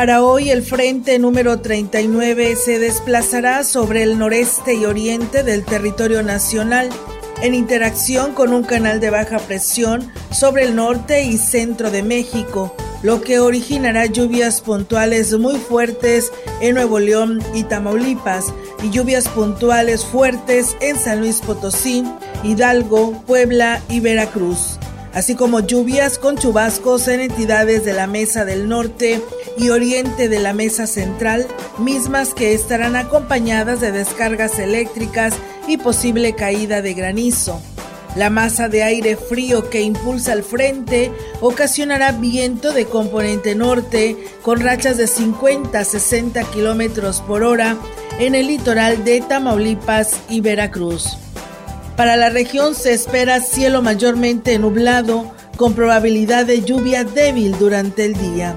Para hoy el frente número 39 se desplazará sobre el noreste y oriente del territorio nacional en interacción con un canal de baja presión sobre el norte y centro de México, lo que originará lluvias puntuales muy fuertes en Nuevo León y Tamaulipas y lluvias puntuales fuertes en San Luis Potosí, Hidalgo, Puebla y Veracruz así como lluvias con chubascos en entidades de la Mesa del Norte y Oriente de la Mesa Central, mismas que estarán acompañadas de descargas eléctricas y posible caída de granizo. La masa de aire frío que impulsa el frente ocasionará viento de componente norte con rachas de 50 a 60 kilómetros por hora en el litoral de Tamaulipas y Veracruz. Para la región se espera cielo mayormente nublado con probabilidad de lluvia débil durante el día.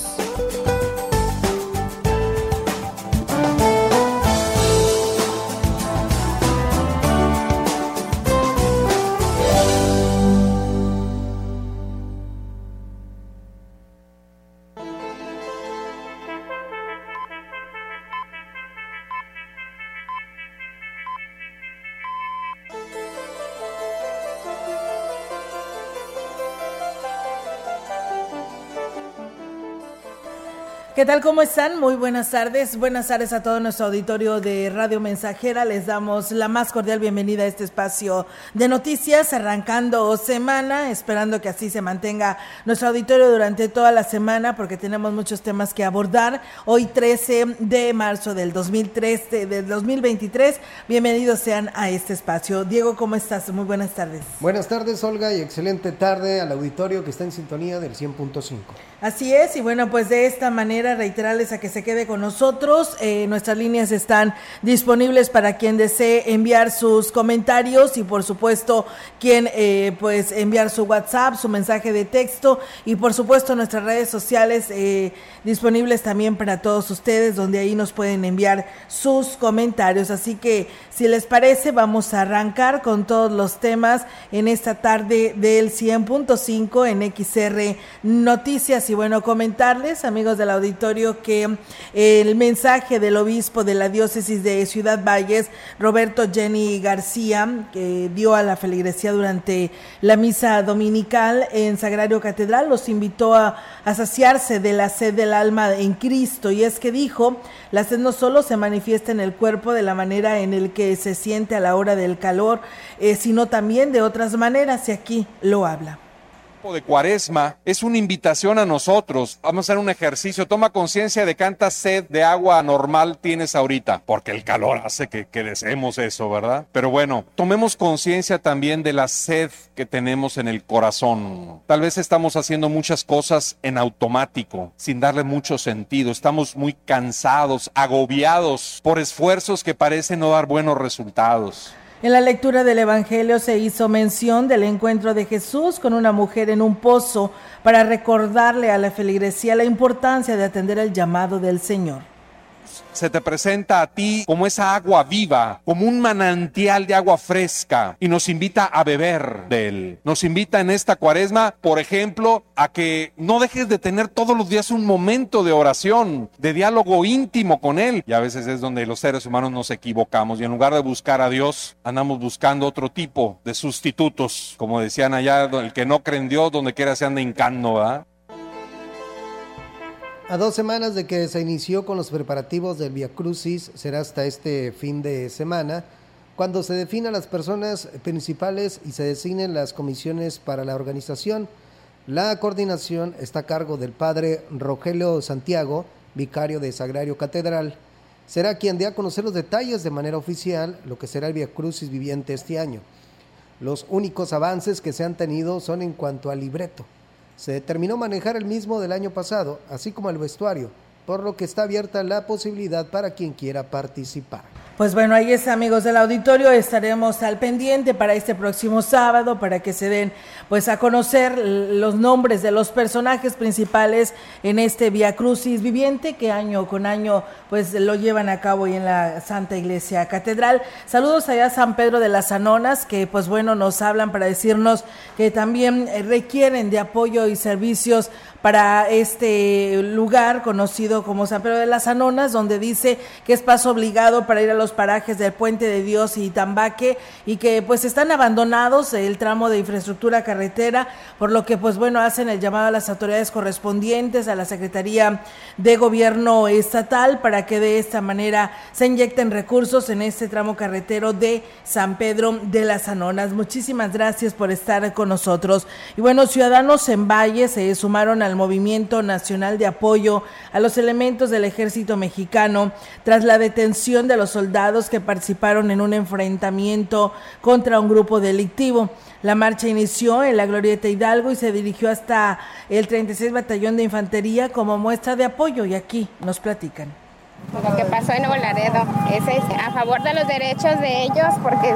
¿Qué tal? ¿Cómo están? Muy buenas tardes. Buenas tardes a todo nuestro auditorio de Radio Mensajera. Les damos la más cordial bienvenida a este espacio de noticias, arrancando semana, esperando que así se mantenga nuestro auditorio durante toda la semana, porque tenemos muchos temas que abordar. Hoy 13 de marzo del 2003, del 2023. Bienvenidos sean a este espacio. Diego, ¿cómo estás? Muy buenas tardes. Buenas tardes, Olga, y excelente tarde al auditorio que está en sintonía del 100.5. Así es, y bueno, pues de esta manera reiterarles a que se quede con nosotros. Eh, nuestras líneas están disponibles para quien desee enviar sus comentarios y por supuesto quien eh, pues enviar su WhatsApp, su mensaje de texto y por supuesto nuestras redes sociales eh, disponibles también para todos ustedes donde ahí nos pueden enviar sus comentarios. Así que si les parece vamos a arrancar con todos los temas en esta tarde del 100.5 en XR Noticias y bueno, comentarles, amigos del auditorio, que eh, el mensaje del obispo de la diócesis de Ciudad Valles, Roberto Jenny García, que dio a la feligresía durante la misa dominical en Sagrario Catedral, los invitó a, saciarse de la sed del alma en Cristo. Y es que dijo, la sed no solo se manifiesta en el cuerpo de la manera en el que se siente a la hora del calor, eh, sino también de otras maneras, y aquí lo habla de cuaresma es una invitación a nosotros. Vamos a hacer un ejercicio. Toma conciencia de cuánta sed de agua normal tienes ahorita, porque el calor hace que deseemos eso, ¿verdad? Pero bueno, tomemos conciencia también de la sed que tenemos en el corazón. Tal vez estamos haciendo muchas cosas en automático, sin darle mucho sentido. Estamos muy cansados, agobiados por esfuerzos que parecen no dar buenos resultados. En la lectura del Evangelio se hizo mención del encuentro de Jesús con una mujer en un pozo para recordarle a la feligresía la importancia de atender el llamado del Señor se te presenta a ti como esa agua viva, como un manantial de agua fresca y nos invita a beber de él. Nos invita en esta cuaresma, por ejemplo, a que no dejes de tener todos los días un momento de oración, de diálogo íntimo con él. Y a veces es donde los seres humanos nos equivocamos y en lugar de buscar a Dios, andamos buscando otro tipo de sustitutos. Como decían allá, el que no cree en Dios, donde quiera se anda hincando, ¿verdad? A dos semanas de que se inició con los preparativos del Via Crucis, será hasta este fin de semana, cuando se definan las personas principales y se designen las comisiones para la organización. La coordinación está a cargo del padre Rogelio Santiago, vicario de Sagrario Catedral. Será quien dé a conocer los detalles de manera oficial lo que será el Via Crucis viviente este año. Los únicos avances que se han tenido son en cuanto al libreto se determinó manejar el mismo del año pasado, así como el vestuario, por lo que está abierta la posibilidad para quien quiera participar. Pues bueno, ahí está, amigos del auditorio. Estaremos al pendiente para este próximo sábado para que se den pues a conocer los nombres de los personajes principales en este Via Crucis viviente que año con año pues lo llevan a cabo y en la Santa Iglesia Catedral. Saludos allá a San Pedro de las Anonas que pues bueno nos hablan para decirnos que también requieren de apoyo y servicios para este lugar conocido como San Pedro de las Anonas, donde dice que es paso obligado para ir a los parajes del Puente de Dios y Tambaque y que pues están abandonados el tramo de infraestructura carretera, por lo que pues bueno, hacen el llamado a las autoridades correspondientes, a la Secretaría de Gobierno Estatal, para que de esta manera se inyecten recursos en este tramo carretero de San Pedro de las Anonas. Muchísimas gracias por estar con nosotros. Y bueno, ciudadanos en Valle se sumaron al Movimiento Nacional de Apoyo a los elementos del ejército mexicano tras la detención de los soldados que participaron en un enfrentamiento contra un grupo delictivo. La marcha inició en la Glorieta Hidalgo y se dirigió hasta el 36 Batallón de Infantería como muestra de apoyo y aquí nos platican. Lo que pasó en Nuevo Laredo es a favor de los derechos de ellos porque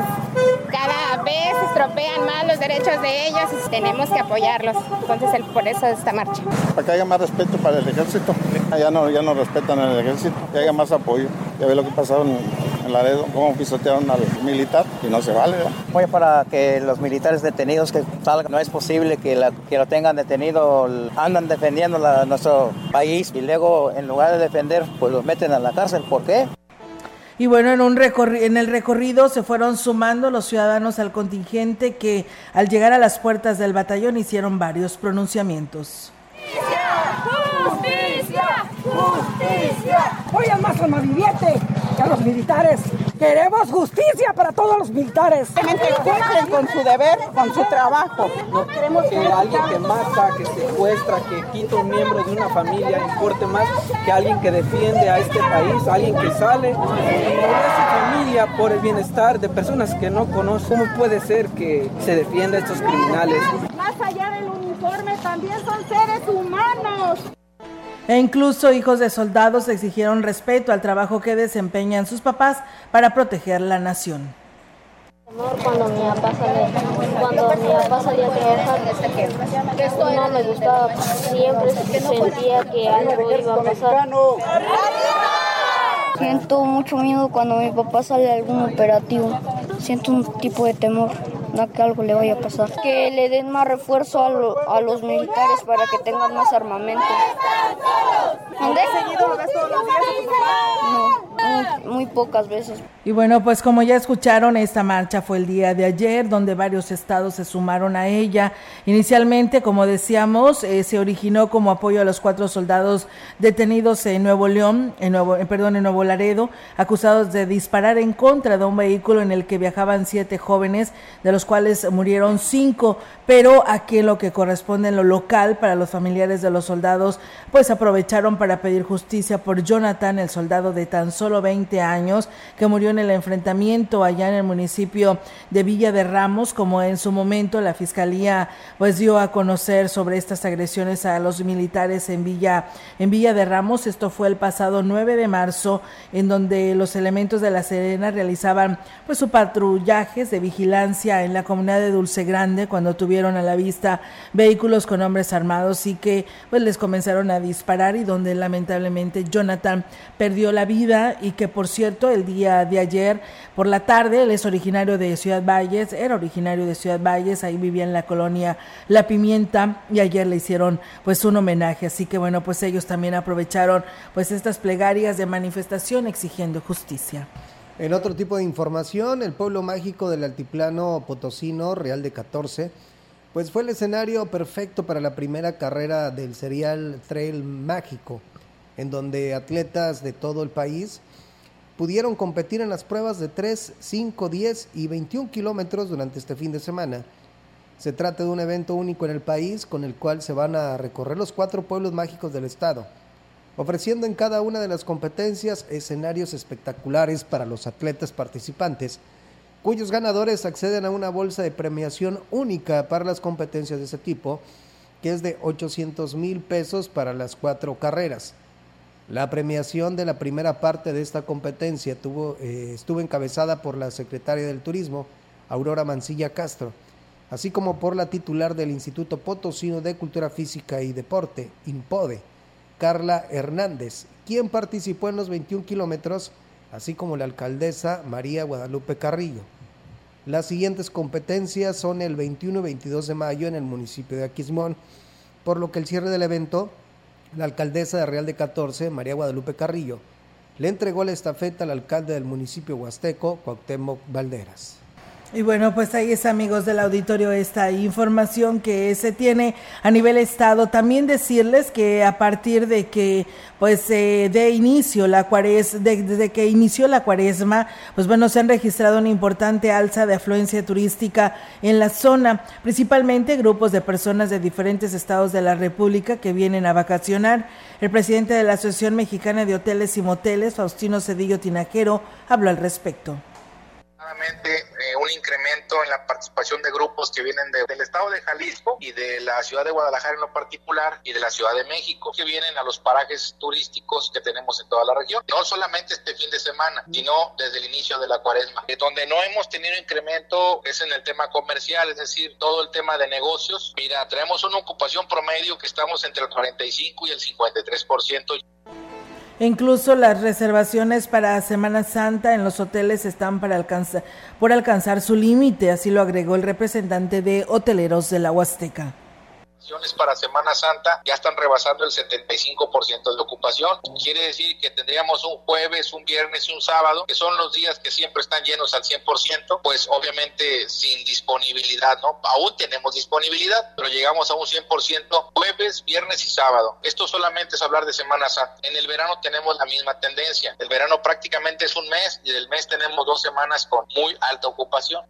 cada vez estropean más los derechos de ellos y tenemos que apoyarlos. Entonces el, por eso esta marcha. Para que haya más respeto para el ejército. Ya no, ya no respetan al ejército, que haya más apoyo. Ya ve lo que pasó en, en Laredo, cómo pisotearon al militar y no se vale. Apoyo para que los militares detenidos que salgan. No es posible que, la, que lo tengan detenido, andan defendiendo la, nuestro país y luego en lugar de defender, pues los meten a la cárcel. ¿Por qué? Y bueno, en, un en el recorrido se fueron sumando los ciudadanos al contingente que al llegar a las puertas del batallón hicieron varios pronunciamientos. ¡Justicia! ¡Justicia! Hoy es más viviente que a los militares. Queremos justicia para todos los militares. Que cumplen con su deber, con su trabajo. No queremos que alguien que mata, que secuestra, que quita un miembro de una familia importe más que alguien que defiende a este país, alguien que sale en su familia por el bienestar de personas que no conoce. ¿Cómo puede ser que se defienda a estos criminales? Más allá del uniforme, también son seres humanos. E incluso hijos de soldados exigieron respeto al trabajo que desempeñan sus papás para proteger la nación. Cuando mi papá salía, cuando mi papá salía a trabajar, no me gustaba, siempre sentía que algo iba a pasar. Siento mucho miedo cuando mi papá sale a algún operativo. Siento un tipo de temor no que algo le vaya a pasar. Que le den más refuerzo a, lo, a los militares para que tengan más armamento. ¿Dónde? No, muy, muy, pocas veces. Y bueno, pues como ya escucharon, esta marcha fue el día de ayer, donde varios estados se sumaron a ella. Inicialmente, como decíamos, eh, se originó como apoyo a los cuatro soldados detenidos en Nuevo León, en Nuevo, eh, perdón, en Nuevo Laredo, acusados de disparar en contra de un vehículo en el que viajaban siete jóvenes, de los cuales murieron cinco, pero aquí lo que corresponde en lo local para los familiares de los soldados, pues aprovecharon para pedir justicia por Jonathan, el soldado de tan solo 20 años, que murió en el enfrentamiento allá en el municipio de Villa de Ramos, como en su momento la fiscalía pues dio a conocer sobre estas agresiones a los militares en Villa, en Villa de Ramos. Esto fue el pasado 9 de marzo, en donde los elementos de la Serena realizaban pues su patrullajes de vigilancia en la comunidad de Dulce Grande cuando tuvieron a la vista vehículos con hombres armados y que pues les comenzaron a disparar y donde lamentablemente Jonathan perdió la vida y que por cierto el día de ayer por la tarde él es originario de Ciudad Valles, era originario de Ciudad Valles, ahí vivía en la colonia La Pimienta y ayer le hicieron pues un homenaje, así que bueno, pues ellos también aprovecharon pues estas plegarias de manifestación exigiendo justicia. En otro tipo de información, el pueblo mágico del altiplano potosino, Real de 14, pues fue el escenario perfecto para la primera carrera del serial Trail Mágico. en donde atletas de todo el país pudieron competir en las pruebas de 3, 5, 10 y 21 kilómetros durante este fin de semana. Se trata de un evento único en el país con el cual se van a recorrer los cuatro pueblos mágicos del estado, ofreciendo en cada una de las competencias escenarios espectaculares para los atletas participantes, cuyos ganadores acceden a una bolsa de premiación única para las competencias de ese tipo, que es de 800 mil pesos para las cuatro carreras. La premiación de la primera parte de esta competencia eh, estuvo encabezada por la secretaria del Turismo, Aurora Mancilla Castro, así como por la titular del Instituto Potosino de Cultura Física y Deporte, INPODE, Carla Hernández, quien participó en los 21 kilómetros, así como la alcaldesa María Guadalupe Carrillo. Las siguientes competencias son el 21 y 22 de mayo en el municipio de Aquismón, por lo que el cierre del evento la alcaldesa de Real de 14, María Guadalupe Carrillo, le entregó la estafeta al alcalde del municipio huasteco, Cuauhtémoc Valderas. Y bueno, pues ahí es amigos del auditorio esta información que se tiene a nivel estado. También decirles que a partir de que pues eh, de inicio la cuaresma, desde que inició la cuaresma, pues bueno, se han registrado una importante alza de afluencia turística en la zona, principalmente grupos de personas de diferentes estados de la República que vienen a vacacionar. El presidente de la Asociación Mexicana de Hoteles y Moteles, Faustino Cedillo Tinajero, habló al respecto eh, un incremento en la participación de grupos que vienen del estado de Jalisco y de la ciudad de Guadalajara en lo particular y de la Ciudad de México, que vienen a los parajes turísticos que tenemos en toda la región. No solamente este fin de semana, sino desde el inicio de la cuaresma. Eh, donde no hemos tenido incremento es en el tema comercial, es decir, todo el tema de negocios. Mira, tenemos una ocupación promedio que estamos entre el 45 y el 53%. Incluso las reservaciones para Semana Santa en los hoteles están para por alcanzar su límite, así lo agregó el representante de Hoteleros de la Huasteca para Semana Santa ya están rebasando el 75% de ocupación. Quiere decir que tendríamos un jueves, un viernes y un sábado, que son los días que siempre están llenos al 100%, pues obviamente sin disponibilidad, ¿no? Aún tenemos disponibilidad, pero llegamos a un 100% jueves, viernes y sábado. Esto solamente es hablar de Semana Santa. En el verano tenemos la misma tendencia. El verano prácticamente es un mes y del mes tenemos dos semanas con muy alta ocupación.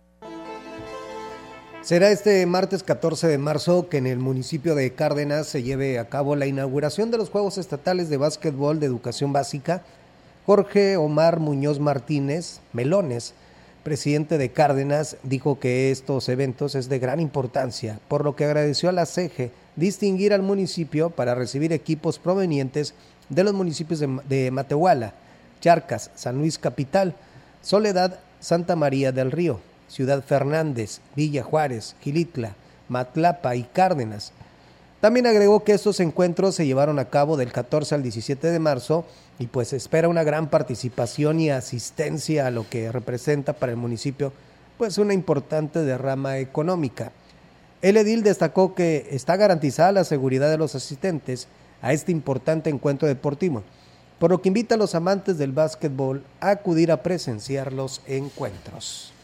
Será este martes 14 de marzo que en el municipio de Cárdenas se lleve a cabo la inauguración de los Juegos Estatales de Básquetbol de Educación Básica. Jorge Omar Muñoz Martínez, Melones, presidente de Cárdenas, dijo que estos eventos es de gran importancia, por lo que agradeció a la CEGE distinguir al municipio para recibir equipos provenientes de los municipios de, de Matehuala, Charcas, San Luis Capital, Soledad, Santa María del Río, Ciudad Fernández, Villa Juárez, Gilitla, Matlapa y Cárdenas. También agregó que estos encuentros se llevaron a cabo del 14 al 17 de marzo y pues espera una gran participación y asistencia a lo que representa para el municipio pues una importante derrama económica. El edil destacó que está garantizada la seguridad de los asistentes a este importante encuentro deportivo, por lo que invita a los amantes del básquetbol a acudir a presenciar los encuentros.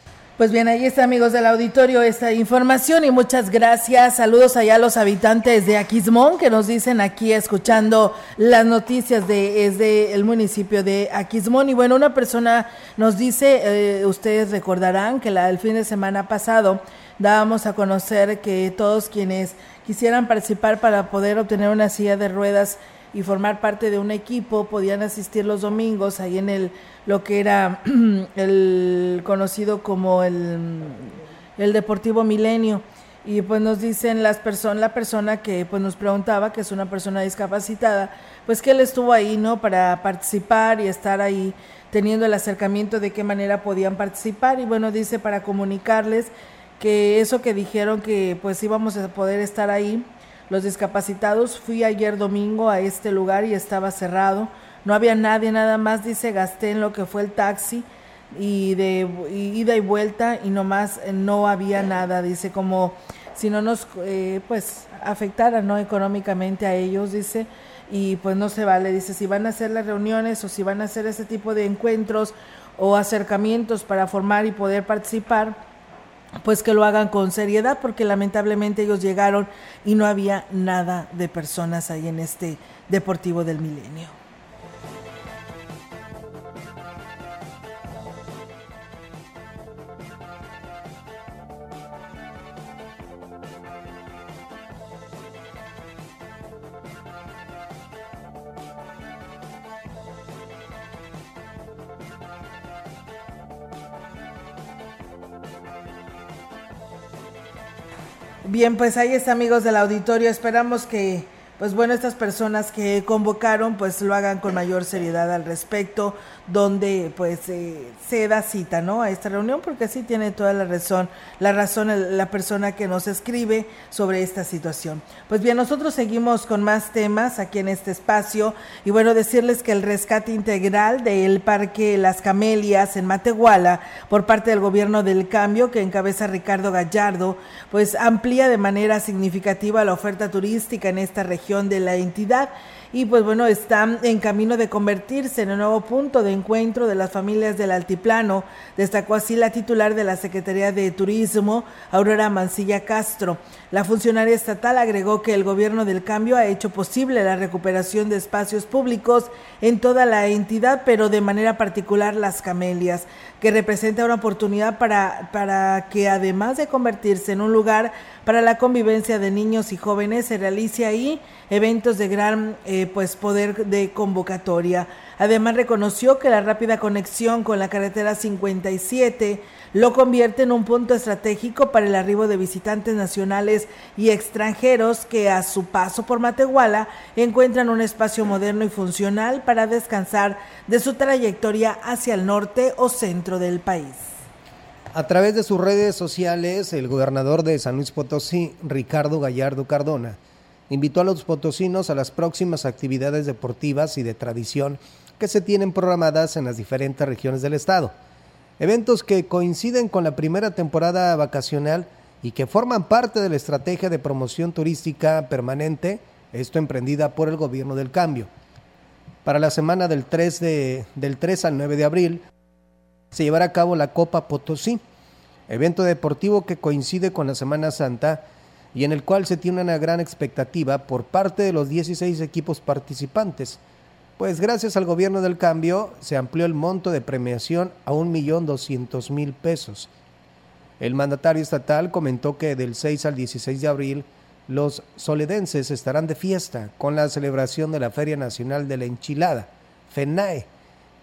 Pues bien, ahí está, amigos del auditorio, esta información y muchas gracias. Saludos allá a los habitantes de Aquismón que nos dicen aquí escuchando las noticias de desde el municipio de Aquismón. Y bueno, una persona nos dice, eh, ustedes recordarán que la, el fin de semana pasado dábamos a conocer que todos quienes quisieran participar para poder obtener una silla de ruedas y formar parte de un equipo podían asistir los domingos ahí en el lo que era el conocido como el, el Deportivo Milenio. Y pues nos dicen las personas, la persona que pues nos preguntaba, que es una persona discapacitada, pues que él estuvo ahí, ¿no? Para participar y estar ahí teniendo el acercamiento de qué manera podían participar. Y bueno, dice para comunicarles que eso que dijeron que pues íbamos a poder estar ahí, los discapacitados, fui ayer domingo a este lugar y estaba cerrado. No había nadie, nada más dice gasté en lo que fue el taxi y de ida y vuelta y nomás eh, no había nada, dice como si no nos eh, pues afectara no económicamente a ellos, dice y pues no se vale, dice si van a hacer las reuniones o si van a hacer ese tipo de encuentros o acercamientos para formar y poder participar, pues que lo hagan con seriedad porque lamentablemente ellos llegaron y no había nada de personas ahí en este Deportivo del Milenio. Bien, pues ahí está amigos del auditorio. Esperamos que pues bueno, estas personas que convocaron pues lo hagan con mayor seriedad al respecto, donde pues se da cita, ¿no? A esta reunión, porque sí tiene toda la razón, la razón la persona que nos escribe sobre esta situación. Pues bien, nosotros seguimos con más temas aquí en este espacio y bueno, decirles que el rescate integral del Parque Las Camelias en Matehuala por parte del gobierno del cambio que encabeza Ricardo Gallardo, pues amplía de manera significativa la oferta turística en esta región de la entidad y pues bueno, está en camino de convertirse en un nuevo punto de encuentro de las familias del altiplano, destacó así la titular de la Secretaría de Turismo, Aurora Mancilla Castro. La funcionaria estatal agregó que el gobierno del cambio ha hecho posible la recuperación de espacios públicos en toda la entidad, pero de manera particular las camelias, que representa una oportunidad para, para que además de convertirse en un lugar para la convivencia de niños y jóvenes, se realice ahí eventos de gran eh, pues poder de convocatoria. Además reconoció que la rápida conexión con la carretera 57 lo convierte en un punto estratégico para el arribo de visitantes nacionales y extranjeros que a su paso por Matehuala encuentran un espacio moderno y funcional para descansar de su trayectoria hacia el norte o centro del país. A través de sus redes sociales, el gobernador de San Luis Potosí, Ricardo Gallardo Cardona, invitó a los potosinos a las próximas actividades deportivas y de tradición que se tienen programadas en las diferentes regiones del estado. Eventos que coinciden con la primera temporada vacacional y que forman parte de la estrategia de promoción turística permanente, esto emprendida por el gobierno del cambio. Para la semana del 3, de, del 3 al 9 de abril se llevará a cabo la Copa Potosí, evento deportivo que coincide con la Semana Santa y en el cual se tiene una gran expectativa por parte de los 16 equipos participantes, pues gracias al gobierno del cambio se amplió el monto de premiación a 1.200.000 pesos. El mandatario estatal comentó que del 6 al 16 de abril los soledenses estarán de fiesta con la celebración de la Feria Nacional de la Enchilada, FENAE,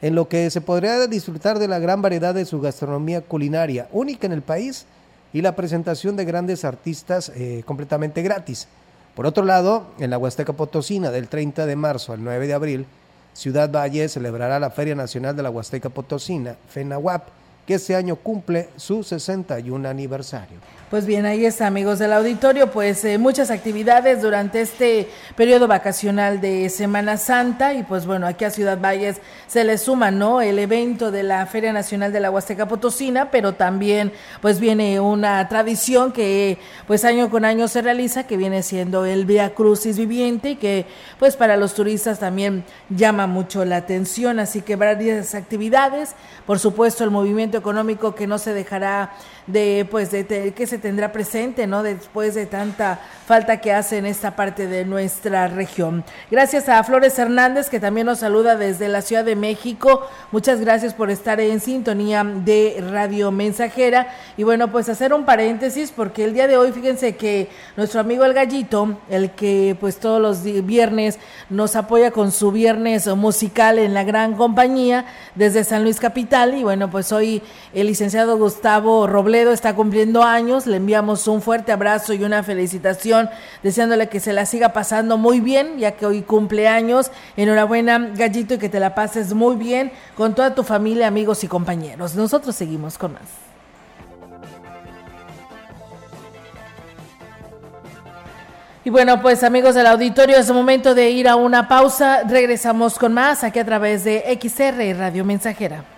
en lo que se podrá disfrutar de la gran variedad de su gastronomía culinaria, única en el país, y la presentación de grandes artistas eh, completamente gratis. Por otro lado, en la Huasteca Potosina, del 30 de marzo al 9 de abril, Ciudad Valle celebrará la Feria Nacional de la Huasteca Potosina, FENAWAP, que este año cumple su 61 aniversario. Pues bien, ahí está, amigos del auditorio, pues eh, muchas actividades durante este periodo vacacional de Semana Santa y pues bueno, aquí a Ciudad Valles se le suma, ¿no? El evento de la Feria Nacional de la Huasteca Potosina, pero también pues viene una tradición que pues año con año se realiza, que viene siendo el Via Crucis Viviente y que pues para los turistas también llama mucho la atención, así que varias actividades, por supuesto el movimiento económico que no se dejará de pues de, que se tendrá presente no después de tanta falta que hace en esta parte de nuestra región. Gracias a Flores Hernández que también nos saluda desde la Ciudad de México. Muchas gracias por estar en sintonía de Radio Mensajera. Y bueno pues hacer un paréntesis porque el día de hoy fíjense que nuestro amigo el gallito el que pues todos los viernes nos apoya con su viernes musical en la gran compañía desde San Luis Capital. Y bueno pues hoy el licenciado Gustavo Robledo está cumpliendo años, le enviamos un fuerte abrazo y una felicitación, deseándole que se la siga pasando muy bien, ya que hoy cumple años. Enhorabuena, Gallito, y que te la pases muy bien con toda tu familia, amigos y compañeros. Nosotros seguimos con más. Y bueno, pues amigos del auditorio, es momento de ir a una pausa. Regresamos con más aquí a través de XR Radio Mensajera.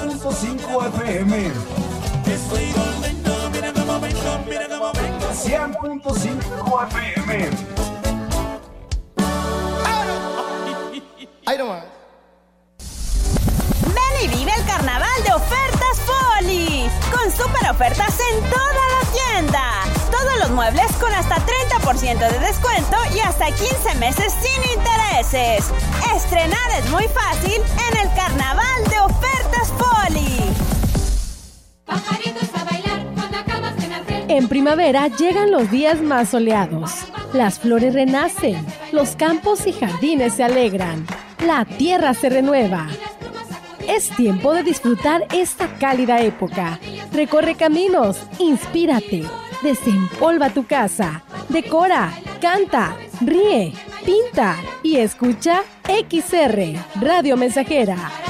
100.5 FM. Estoy mira cómo vengo, mira cómo vengo. 100.5 FM. Ahí nomás. Ven y vive el carnaval de ofertas Poli. Con super ofertas en toda la tienda. Todos los muebles con hasta 30% de descuento y hasta 15 meses sin intereses. Estrenar es muy fácil en el carnaval de ofertas Poli. En primavera llegan los días más soleados. Las flores renacen, los campos y jardines se alegran, la tierra se renueva. Es tiempo de disfrutar esta cálida época. Recorre caminos, inspírate, desempolva tu casa, decora, canta, ríe, pinta y escucha XR, Radio Mensajera.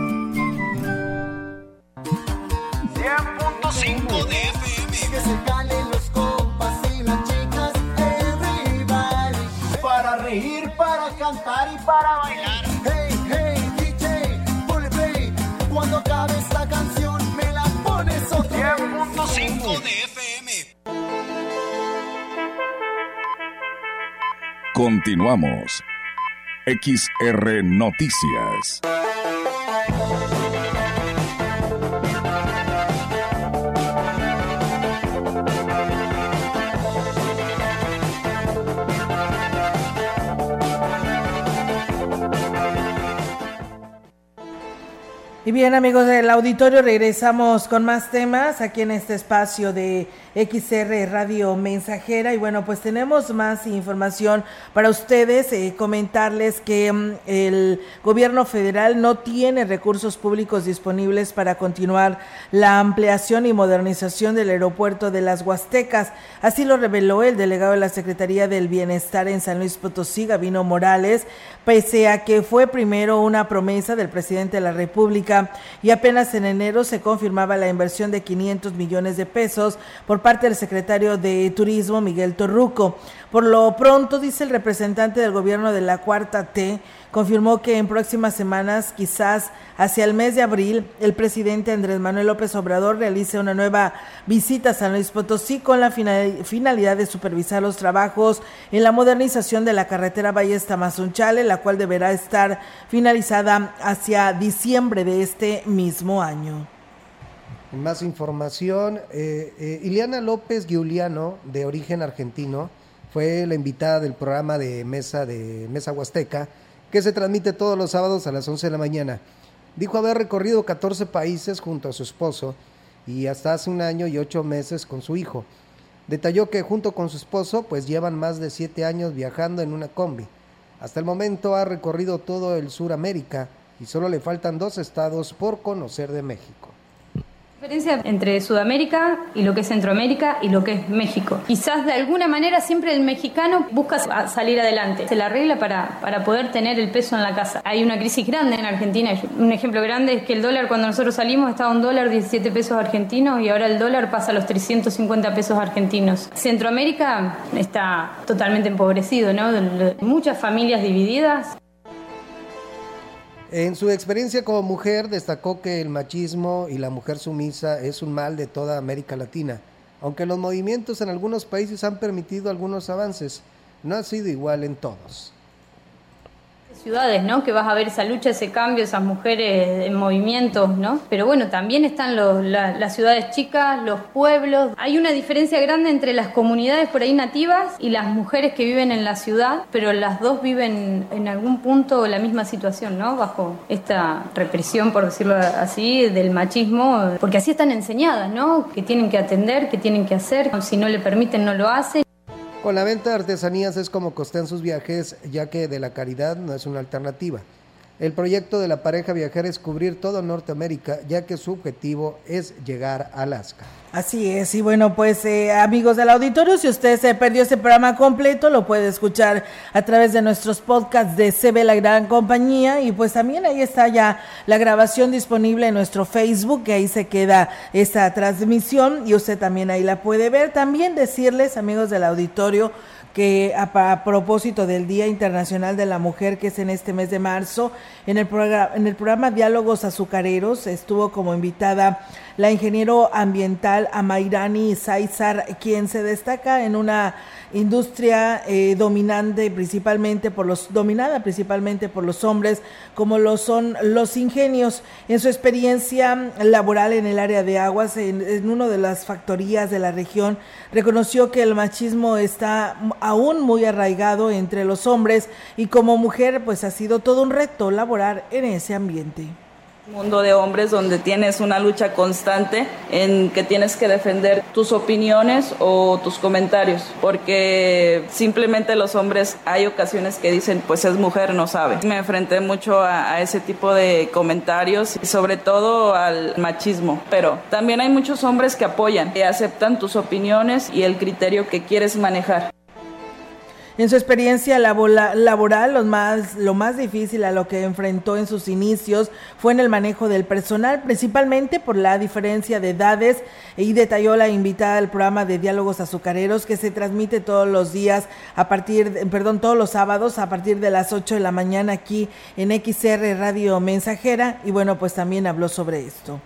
100.5 de FM. Que se calen los compas y las chicas. Para reír, para cantar y para bailar. Hey, hey, DJ, ponle play. Cuando acabe esta canción, me la pones otra 100.5 de FM. Continuamos. XR Noticias. Y bien amigos del auditorio, regresamos con más temas aquí en este espacio de XR Radio Mensajera. Y bueno pues tenemos más información para ustedes, eh, comentarles que mm, el gobierno federal no tiene recursos públicos disponibles para continuar la ampliación y modernización del aeropuerto de las Huastecas, así lo reveló el delegado de la Secretaría del Bienestar en San Luis Potosí, Gavino Morales, pese a que fue primero una promesa del presidente de la República y apenas en enero se confirmaba la inversión de 500 millones de pesos por parte del secretario de Turismo, Miguel Torruco. Por lo pronto, dice el representante del gobierno de la Cuarta T, confirmó que en próximas semanas, quizás hacia el mes de abril, el presidente Andrés Manuel López Obrador realice una nueva visita a San Luis Potosí con la finalidad de supervisar los trabajos en la modernización de la carretera Valles Tamazunchale, la cual deberá estar finalizada hacia diciembre de este mismo año. Más información, eh, eh, Ileana López Giuliano, de origen argentino, fue la invitada del programa de Mesa de Mesa Huasteca, que se transmite todos los sábados a las 11 de la mañana. Dijo haber recorrido 14 países junto a su esposo y hasta hace un año y ocho meses con su hijo. Detalló que junto con su esposo pues llevan más de siete años viajando en una combi. Hasta el momento ha recorrido todo el Suramérica y solo le faltan dos estados por conocer de México diferencia entre Sudamérica y lo que es Centroamérica y lo que es México. Quizás de alguna manera siempre el mexicano busca salir adelante, se la arregla para, para poder tener el peso en la casa. Hay una crisis grande en Argentina, un ejemplo grande es que el dólar cuando nosotros salimos estaba un dólar 17 pesos argentinos y ahora el dólar pasa a los 350 pesos argentinos. Centroamérica está totalmente empobrecido, ¿no? Muchas familias divididas. En su experiencia como mujer destacó que el machismo y la mujer sumisa es un mal de toda América Latina. Aunque los movimientos en algunos países han permitido algunos avances, no ha sido igual en todos ciudades, ¿no? Que vas a ver esa lucha, ese cambio, esas mujeres en movimiento, ¿no? Pero bueno, también están los, las ciudades chicas, los pueblos. Hay una diferencia grande entre las comunidades por ahí nativas y las mujeres que viven en la ciudad, pero las dos viven en algún punto la misma situación, ¿no? Bajo esta represión, por decirlo así, del machismo, porque así están enseñadas, ¿no? Que tienen que atender, que tienen que hacer, si no le permiten no lo hacen. Con la venta de artesanías es como costean sus viajes, ya que de la caridad no es una alternativa. El proyecto de la pareja viajera es cubrir todo Norteamérica, ya que su objetivo es llegar a Alaska. Así es, y bueno, pues eh, amigos del auditorio, si usted se perdió este programa completo, lo puede escuchar a través de nuestros podcasts de CB La Gran Compañía, y pues también ahí está ya la grabación disponible en nuestro Facebook, que ahí se queda esta transmisión, y usted también ahí la puede ver. También decirles, amigos del auditorio, que a, propósito del Día Internacional de la Mujer, que es en este mes de marzo, en el, programa, en el programa Diálogos Azucareros estuvo como invitada la ingeniero ambiental Amairani Saizar, quien se destaca en una industria eh, dominante principalmente por los dominada principalmente por los hombres como lo son los ingenios. En su experiencia laboral en el área de aguas en, en una de las factorías de la región reconoció que el machismo está aún muy arraigado entre los hombres y como mujer pues ha sido todo un reto laborar en ese ambiente mundo de hombres donde tienes una lucha constante en que tienes que defender tus opiniones o tus comentarios, porque simplemente los hombres hay ocasiones que dicen, pues es mujer, no sabe. Me enfrenté mucho a, a ese tipo de comentarios y sobre todo al machismo, pero también hay muchos hombres que apoyan y aceptan tus opiniones y el criterio que quieres manejar. En su experiencia laboral, lo más, lo más difícil a lo que enfrentó en sus inicios fue en el manejo del personal, principalmente por la diferencia de edades, y detalló la invitada al programa de diálogos azucareros que se transmite todos los días a partir, perdón, todos los sábados a partir de las 8 de la mañana aquí en XR Radio Mensajera, y bueno, pues también habló sobre esto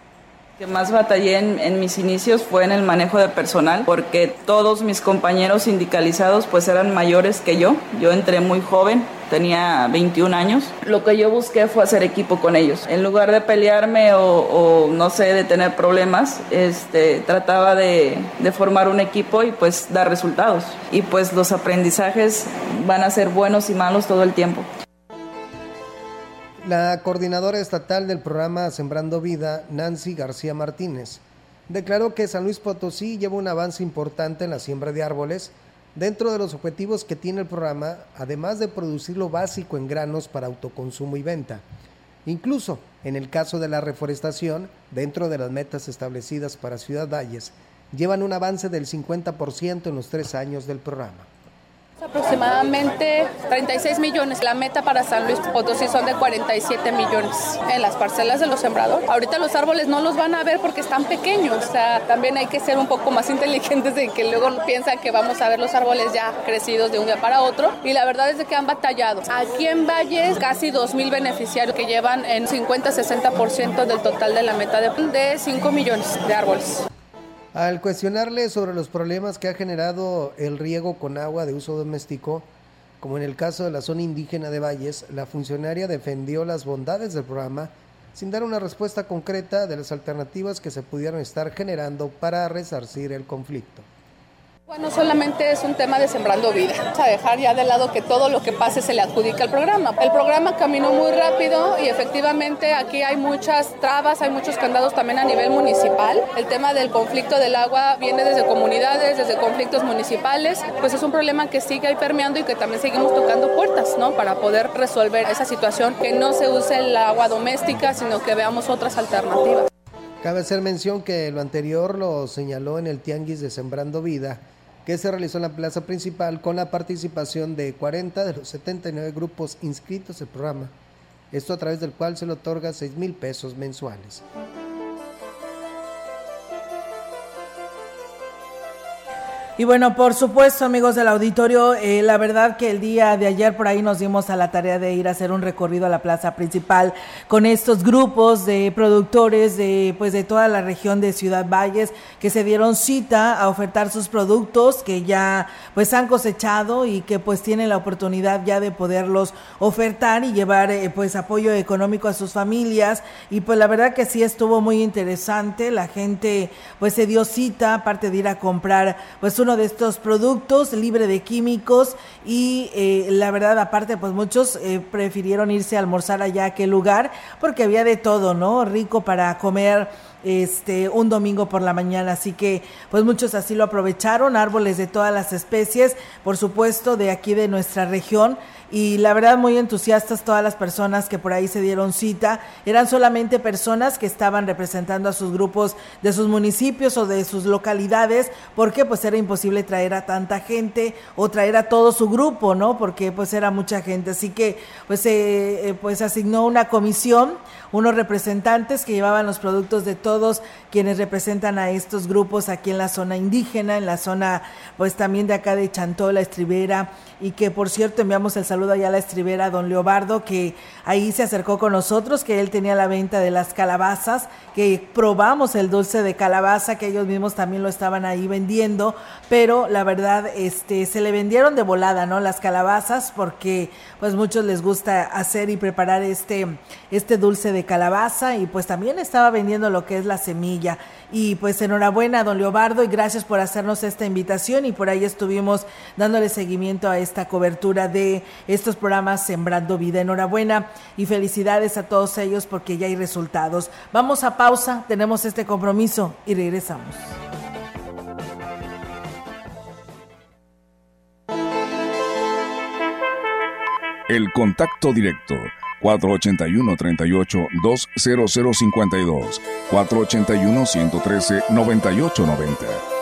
que más batallé en, mis inicios fue en el manejo de personal, porque todos mis compañeros sindicalizados pues eran mayores que yo. Yo entré muy joven, tenía 21 años. Lo que yo busqué fue hacer equipo con ellos. En lugar de pelearme o, no sé, de tener problemas, este, trataba de, de formar un equipo y pues dar resultados. Y pues los aprendizajes van a ser buenos y malos todo el tiempo. La coordinadora estatal del programa Sembrando Vida, Nancy García Martínez, declaró que San Luis Potosí lleva un avance importante en la siembra de árboles dentro de los objetivos que tiene el programa, además de producir lo básico en granos para autoconsumo y venta. Incluso en el caso de la reforestación, dentro de las metas establecidas para Ciudad Valles, llevan un avance del 50% en los tres años del programa. Aproximadamente 36 millones. La meta para San Luis Potosí son de 47 millones en las parcelas de los sembradores. Ahorita los árboles no los van a ver porque están pequeños. O sea, también hay que ser un poco más inteligentes de que luego piensan que vamos a ver los árboles ya crecidos de un día para otro. Y la verdad es de que han batallado. Aquí en Valles, casi 2.000 beneficiarios que llevan en 50-60% del total de la meta de, de 5 millones de árboles. Al cuestionarle sobre los problemas que ha generado el riego con agua de uso doméstico, como en el caso de la zona indígena de Valles, la funcionaria defendió las bondades del programa sin dar una respuesta concreta de las alternativas que se pudieron estar generando para resarcir el conflicto. Bueno, solamente es un tema de sembrando vida. Vamos a dejar ya de lado que todo lo que pase se le adjudica al programa. El programa caminó muy rápido y efectivamente aquí hay muchas trabas, hay muchos candados también a nivel municipal. El tema del conflicto del agua viene desde comunidades, desde conflictos municipales. Pues es un problema que sigue ahí permeando y que también seguimos tocando puertas, ¿no? Para poder resolver esa situación, que no se use el agua doméstica, sino que veamos otras alternativas. Cabe hacer mención que lo anterior lo señaló en el Tianguis de Sembrando Vida que se realizó en la plaza principal con la participación de 40 de los 79 grupos inscritos al programa, esto a través del cual se le otorga 6 mil pesos mensuales. Y bueno, por supuesto, amigos del auditorio, eh, la verdad que el día de ayer por ahí nos dimos a la tarea de ir a hacer un recorrido a la plaza principal con estos grupos de productores de pues de toda la región de Ciudad Valles que se dieron cita a ofertar sus productos que ya pues han cosechado y que pues tienen la oportunidad ya de poderlos ofertar y llevar eh, pues apoyo económico a sus familias. Y pues la verdad que sí estuvo muy interesante, la gente pues se dio cita aparte de ir a comprar pues uno de estos productos libre de químicos y eh, la verdad aparte pues muchos eh, prefirieron irse a almorzar allá a aquel lugar porque había de todo, ¿no? Rico para comer este un domingo por la mañana, así que pues muchos así lo aprovecharon, árboles de todas las especies, por supuesto de aquí de nuestra región y la verdad muy entusiastas todas las personas que por ahí se dieron cita. Eran solamente personas que estaban representando a sus grupos de sus municipios o de sus localidades, porque pues era imposible traer a tanta gente o traer a todo su grupo, ¿no? Porque pues era mucha gente. Así que pues eh, eh pues asignó una comisión unos representantes que llevaban los productos de todos quienes representan a estos grupos aquí en la zona indígena, en la zona pues también de acá de Chantola, Estribera, y que por cierto enviamos el saludo allá a la Estribera, don Leobardo, que ahí se acercó con nosotros, que él tenía la venta de las calabazas, que probamos el dulce de calabaza, que ellos mismos también lo estaban ahí vendiendo, pero la verdad este se le vendieron de volada, ¿no? Las calabazas porque pues muchos les gusta hacer y preparar este este dulce de calabaza y pues también estaba vendiendo lo que es la semilla. Y pues enhorabuena, don Leobardo, y gracias por hacernos esta invitación y por ahí estuvimos dándole seguimiento a esta cobertura de estos programas Sembrando Vida. Enhorabuena y felicidades a todos ellos porque ya hay resultados. Vamos a pausa, tenemos este compromiso y regresamos. El contacto directo 481-38-20052, 481-113-9890.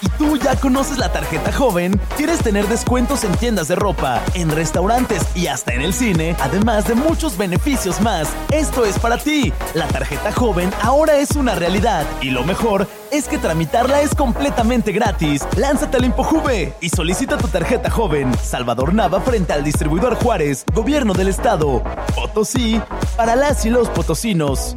¿Y tú ya conoces la tarjeta joven? ¿Quieres tener descuentos en tiendas de ropa, en restaurantes y hasta en el cine? Además de muchos beneficios más. Esto es para ti. La tarjeta joven ahora es una realidad. Y lo mejor es que tramitarla es completamente gratis. Lánzate al ImpoJuve y solicita tu tarjeta joven. Salvador Nava frente al distribuidor Juárez, Gobierno del Estado. Potosí, para las y los potosinos.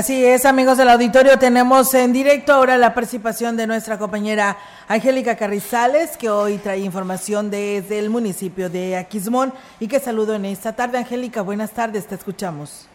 Así es, amigos del auditorio, tenemos en directo ahora la participación de nuestra compañera Angélica Carrizales, que hoy trae información desde el municipio de Aquismón y que saludo en esta tarde. Angélica, buenas tardes, te escuchamos.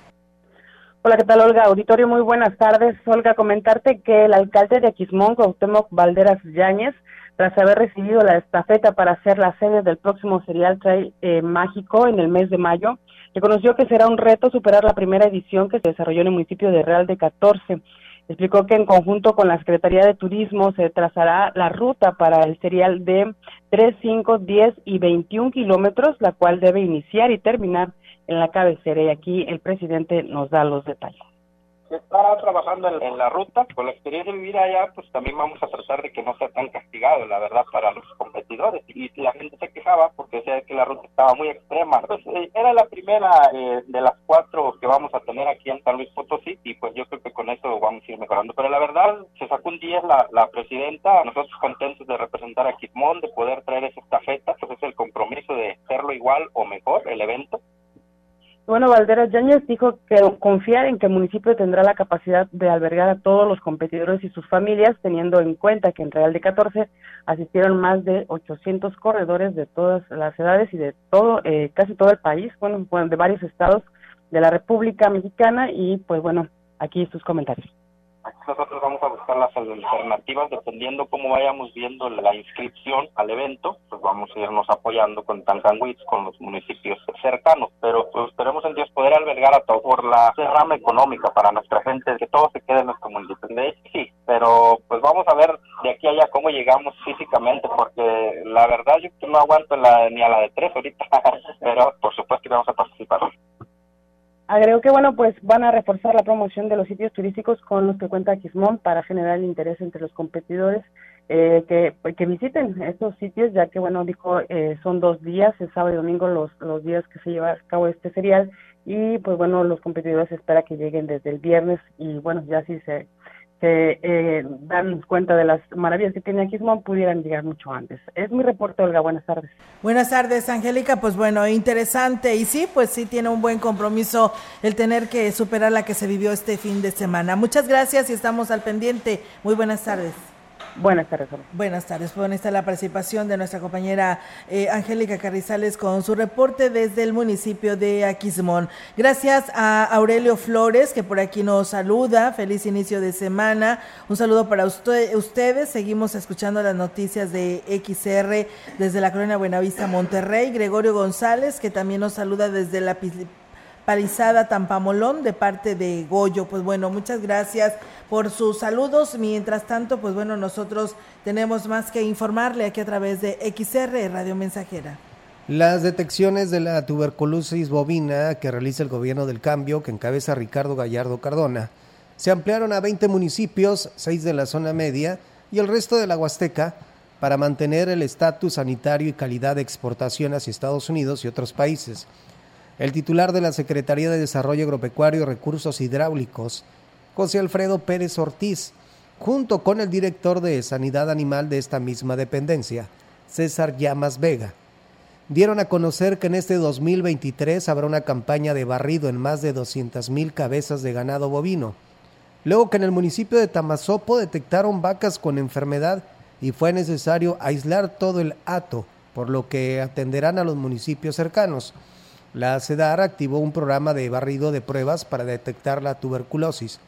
Hola, ¿qué tal, Olga? Auditorio, muy buenas tardes. Olga, comentarte que el alcalde de Aquismón, Cuauhtémoc Valderas Yáñez, tras haber recibido la estafeta para ser la sede del próximo Serial Trail eh, Mágico en el mes de mayo, reconoció que será un reto superar la primera edición que se desarrolló en el municipio de Real de 14. Explicó que en conjunto con la Secretaría de Turismo se trazará la ruta para el serial de 3, 5, 10 y 21 kilómetros, la cual debe iniciar y terminar en la cabecera. Y aquí el presidente nos da los detalles está trabajando en, la ruta. Con la experiencia de vivir allá, pues también vamos a tratar de que no sea tan castigado, la verdad, para los competidores. Y la gente se quejaba porque decía que la ruta estaba muy extrema. Pues eh, era la primera eh, de las cuatro que vamos a tener aquí en San Luis Potosí y pues yo creo que con eso vamos a ir mejorando. Pero la verdad, se sacó un 10 la, la presidenta, nosotros contentos de representar a Quitmón, de poder traer esa estafeta, pues es el compromiso de hacerlo igual o mejor el evento bueno, Valderas Yáñez dijo que confiar en que el municipio tendrá la capacidad de albergar a todos los competidores y sus familias, teniendo en cuenta que en Real de 14 asistieron más de 800 corredores de todas las edades y de todo, eh, casi todo el país, bueno, de varios estados de la República Mexicana y pues bueno, aquí sus comentarios nosotros vamos a buscar las alternativas dependiendo cómo vayamos viendo la inscripción al evento, pues vamos a irnos apoyando con Tancanwitz, con los municipios cercanos, pero pues esperemos en Dios poder albergar a todos por la rama económica para nuestra gente, que todo se quede en nuestro municipio. sí, pero pues vamos a ver de aquí a allá cómo llegamos físicamente, porque la verdad yo no aguanto la, ni a la de tres ahorita, pero por supuesto que vamos a participar. Agregó que, bueno, pues van a reforzar la promoción de los sitios turísticos con los que cuenta Quismón para generar interés entre los competidores eh, que, que visiten estos sitios, ya que, bueno, dijo, eh, son dos días, el sábado y domingo los, los días que se lleva a cabo este serial y, pues, bueno, los competidores espera que lleguen desde el viernes y, bueno, ya si se se eh, dan cuenta de las maravillas que tiene Aquismón pudieran llegar mucho antes. Es mi reporte, Olga. Buenas tardes. Buenas tardes, Angélica. Pues bueno, interesante. Y sí, pues sí tiene un buen compromiso el tener que superar la que se vivió este fin de semana. Muchas gracias y estamos al pendiente. Muy buenas tardes. Buenas tardes. Buenas tardes. Bueno, está la participación de nuestra compañera eh, Angélica Carrizales con su reporte desde el municipio de Aquismón. Gracias a Aurelio Flores, que por aquí nos saluda. Feliz inicio de semana. Un saludo para usted, ustedes. Seguimos escuchando las noticias de XR desde la colonia Buenavista, Monterrey. Gregorio González, que también nos saluda desde la Palizada Tampamolón de parte de Goyo. Pues bueno, muchas gracias por sus saludos. Mientras tanto, pues bueno, nosotros tenemos más que informarle aquí a través de XR Radio Mensajera. Las detecciones de la tuberculosis bovina que realiza el gobierno del cambio, que encabeza Ricardo Gallardo Cardona, se ampliaron a 20 municipios, 6 de la zona media y el resto de la Huasteca, para mantener el estatus sanitario y calidad de exportación hacia Estados Unidos y otros países. El titular de la Secretaría de Desarrollo Agropecuario y Recursos Hidráulicos, José Alfredo Pérez Ortiz, junto con el director de Sanidad Animal de esta misma dependencia, César Llamas Vega, dieron a conocer que en este 2023 habrá una campaña de barrido en más de 200.000 cabezas de ganado bovino. Luego que en el municipio de Tamazopo detectaron vacas con enfermedad y fue necesario aislar todo el hato, por lo que atenderán a los municipios cercanos. La CEDAR activó un programa de barrido de pruebas para detectar la tuberculosis,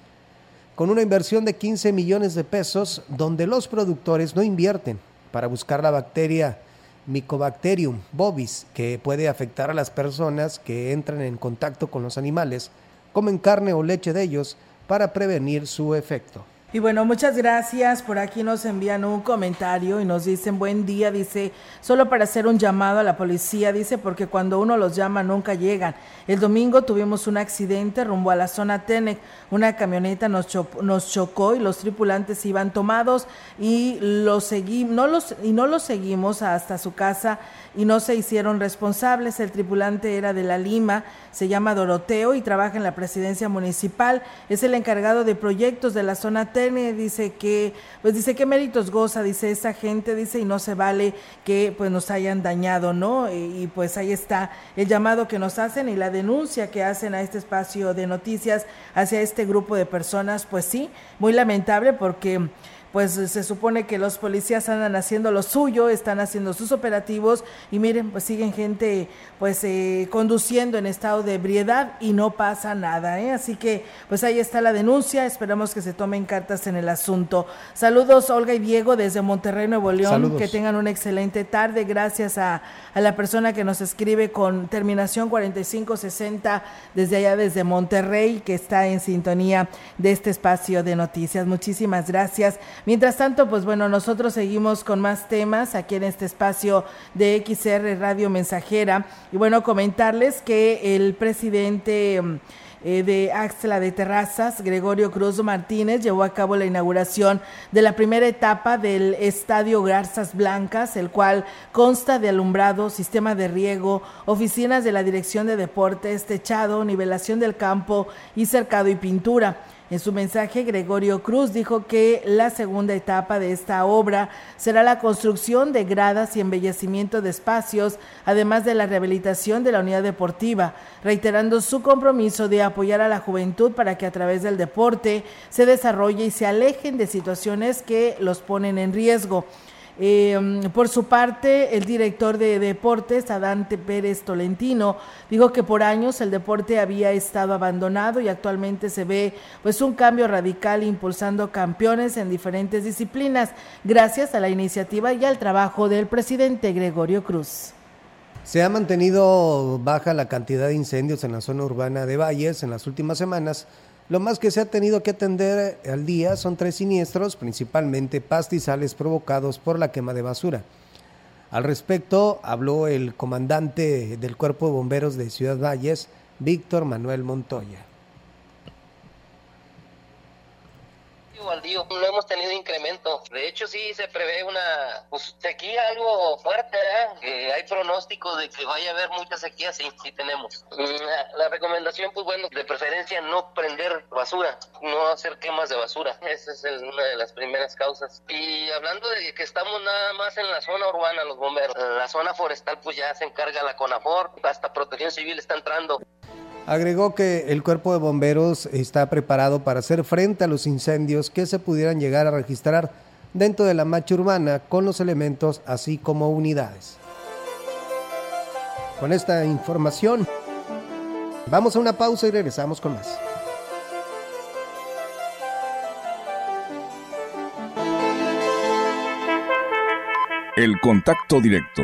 con una inversión de 15 millones de pesos, donde los productores no invierten para buscar la bacteria Mycobacterium bovis, que puede afectar a las personas que entran en contacto con los animales, comen carne o leche de ellos, para prevenir su efecto. Y bueno, muchas gracias. Por aquí nos envían un comentario y nos dicen buen día, dice, solo para hacer un llamado a la policía, dice, porque cuando uno los llama nunca llegan. El domingo tuvimos un accidente rumbo a la zona Tenec. Una camioneta nos, chocó y los tripulantes iban tomados y los seguimos, no los, y no los seguimos hasta su casa y no se hicieron responsables. El tripulante era de la Lima, se llama Doroteo y trabaja en la presidencia municipal. Es el encargado de proyectos de la zona Dice que, pues dice qué méritos goza, dice esa gente, dice y no se vale que pues nos hayan dañado, ¿no? Y pues ahí está el llamado que nos hacen y la denuncia que hacen a este espacio de noticias hacia este grupo de personas, pues sí, muy lamentable porque pues se supone que los policías andan haciendo lo suyo, están haciendo sus operativos y miren, pues siguen gente pues eh, conduciendo en estado de ebriedad y no pasa nada, ¿eh? así que pues ahí está la denuncia, esperamos que se tomen cartas en el asunto. Saludos Olga y Diego desde Monterrey, Nuevo León, Saludos. que tengan una excelente tarde, gracias a, a la persona que nos escribe con terminación 4560 desde allá, desde Monterrey, que está en sintonía de este espacio de noticias. Muchísimas gracias. Mientras tanto, pues bueno, nosotros seguimos con más temas aquí en este espacio de XR Radio Mensajera. Y bueno, comentarles que el presidente mm, eh, de Axla de Terrazas, Gregorio Cruz Martínez, llevó a cabo la inauguración de la primera etapa del Estadio Garzas Blancas, el cual consta de alumbrado, sistema de riego, oficinas de la Dirección de Deportes, techado, nivelación del campo y cercado y pintura. En su mensaje, Gregorio Cruz dijo que la segunda etapa de esta obra será la construcción de gradas y embellecimiento de espacios, además de la rehabilitación de la unidad deportiva, reiterando su compromiso de apoyar a la juventud para que a través del deporte se desarrolle y se alejen de situaciones que los ponen en riesgo. Eh, por su parte, el director de deportes, Adante Pérez Tolentino, dijo que por años el deporte había estado abandonado y actualmente se ve pues un cambio radical impulsando campeones en diferentes disciplinas, gracias a la iniciativa y al trabajo del presidente Gregorio Cruz. Se ha mantenido baja la cantidad de incendios en la zona urbana de Valles en las últimas semanas. Lo más que se ha tenido que atender al día son tres siniestros, principalmente pastizales provocados por la quema de basura. Al respecto, habló el comandante del Cuerpo de Bomberos de Ciudad Valles, Víctor Manuel Montoya. Baldío no hemos tenido incremento. De hecho, sí se prevé una pues, sequía algo fuerte, ¿eh? que hay pronóstico de que vaya a haber mucha sequía, sí, sí tenemos. La, la, recomendación, pues bueno, de preferencia no prender basura, no hacer quemas de basura. Esa es el, una de las primeras causas. Y hablando de que estamos nada más en la zona urbana, los bomberos, la zona forestal pues ya se encarga la CONAFOR, hasta Protección Civil está entrando. Agregó que el cuerpo de bomberos está preparado para hacer frente a los incendios que se pudieran llegar a registrar dentro de la marcha urbana con los elementos así como unidades. Con esta información, vamos a una pausa y regresamos con más. El contacto directo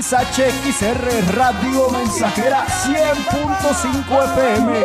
XHXR Radio Mensajera 100.5 FM.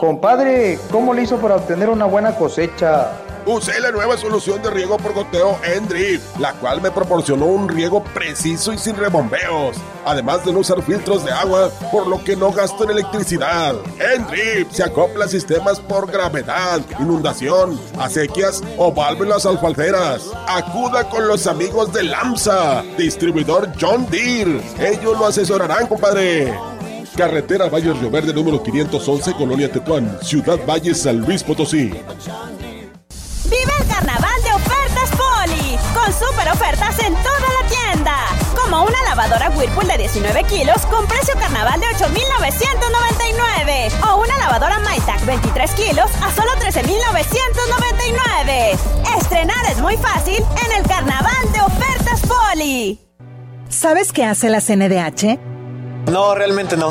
Compadre, ¿cómo le hizo para obtener una buena cosecha? Usé la nueva solución de riego por goteo Endrip, la cual me proporcionó un riego preciso y sin rebombeos, además de no usar filtros de agua, por lo que no gasto en electricidad. Endrip se acopla a sistemas por gravedad, inundación, acequias o válvulas alfalferas. Acuda con los amigos de LAMSA, distribuidor John Deere. Ellos lo asesorarán, compadre. Carretera Valles Río Verde número 511, Colonia Tetuán, Ciudad Valles, San Luis Potosí. Vive el carnaval de ofertas Poli, con super ofertas en toda la tienda. Como una lavadora Whirlpool de 19 kilos con precio carnaval de 8,999. O una lavadora MyTac 23 kilos a solo 13,999. Estrenar es muy fácil en el carnaval de ofertas Poli. ¿Sabes qué hace la CNDH? No, realmente no.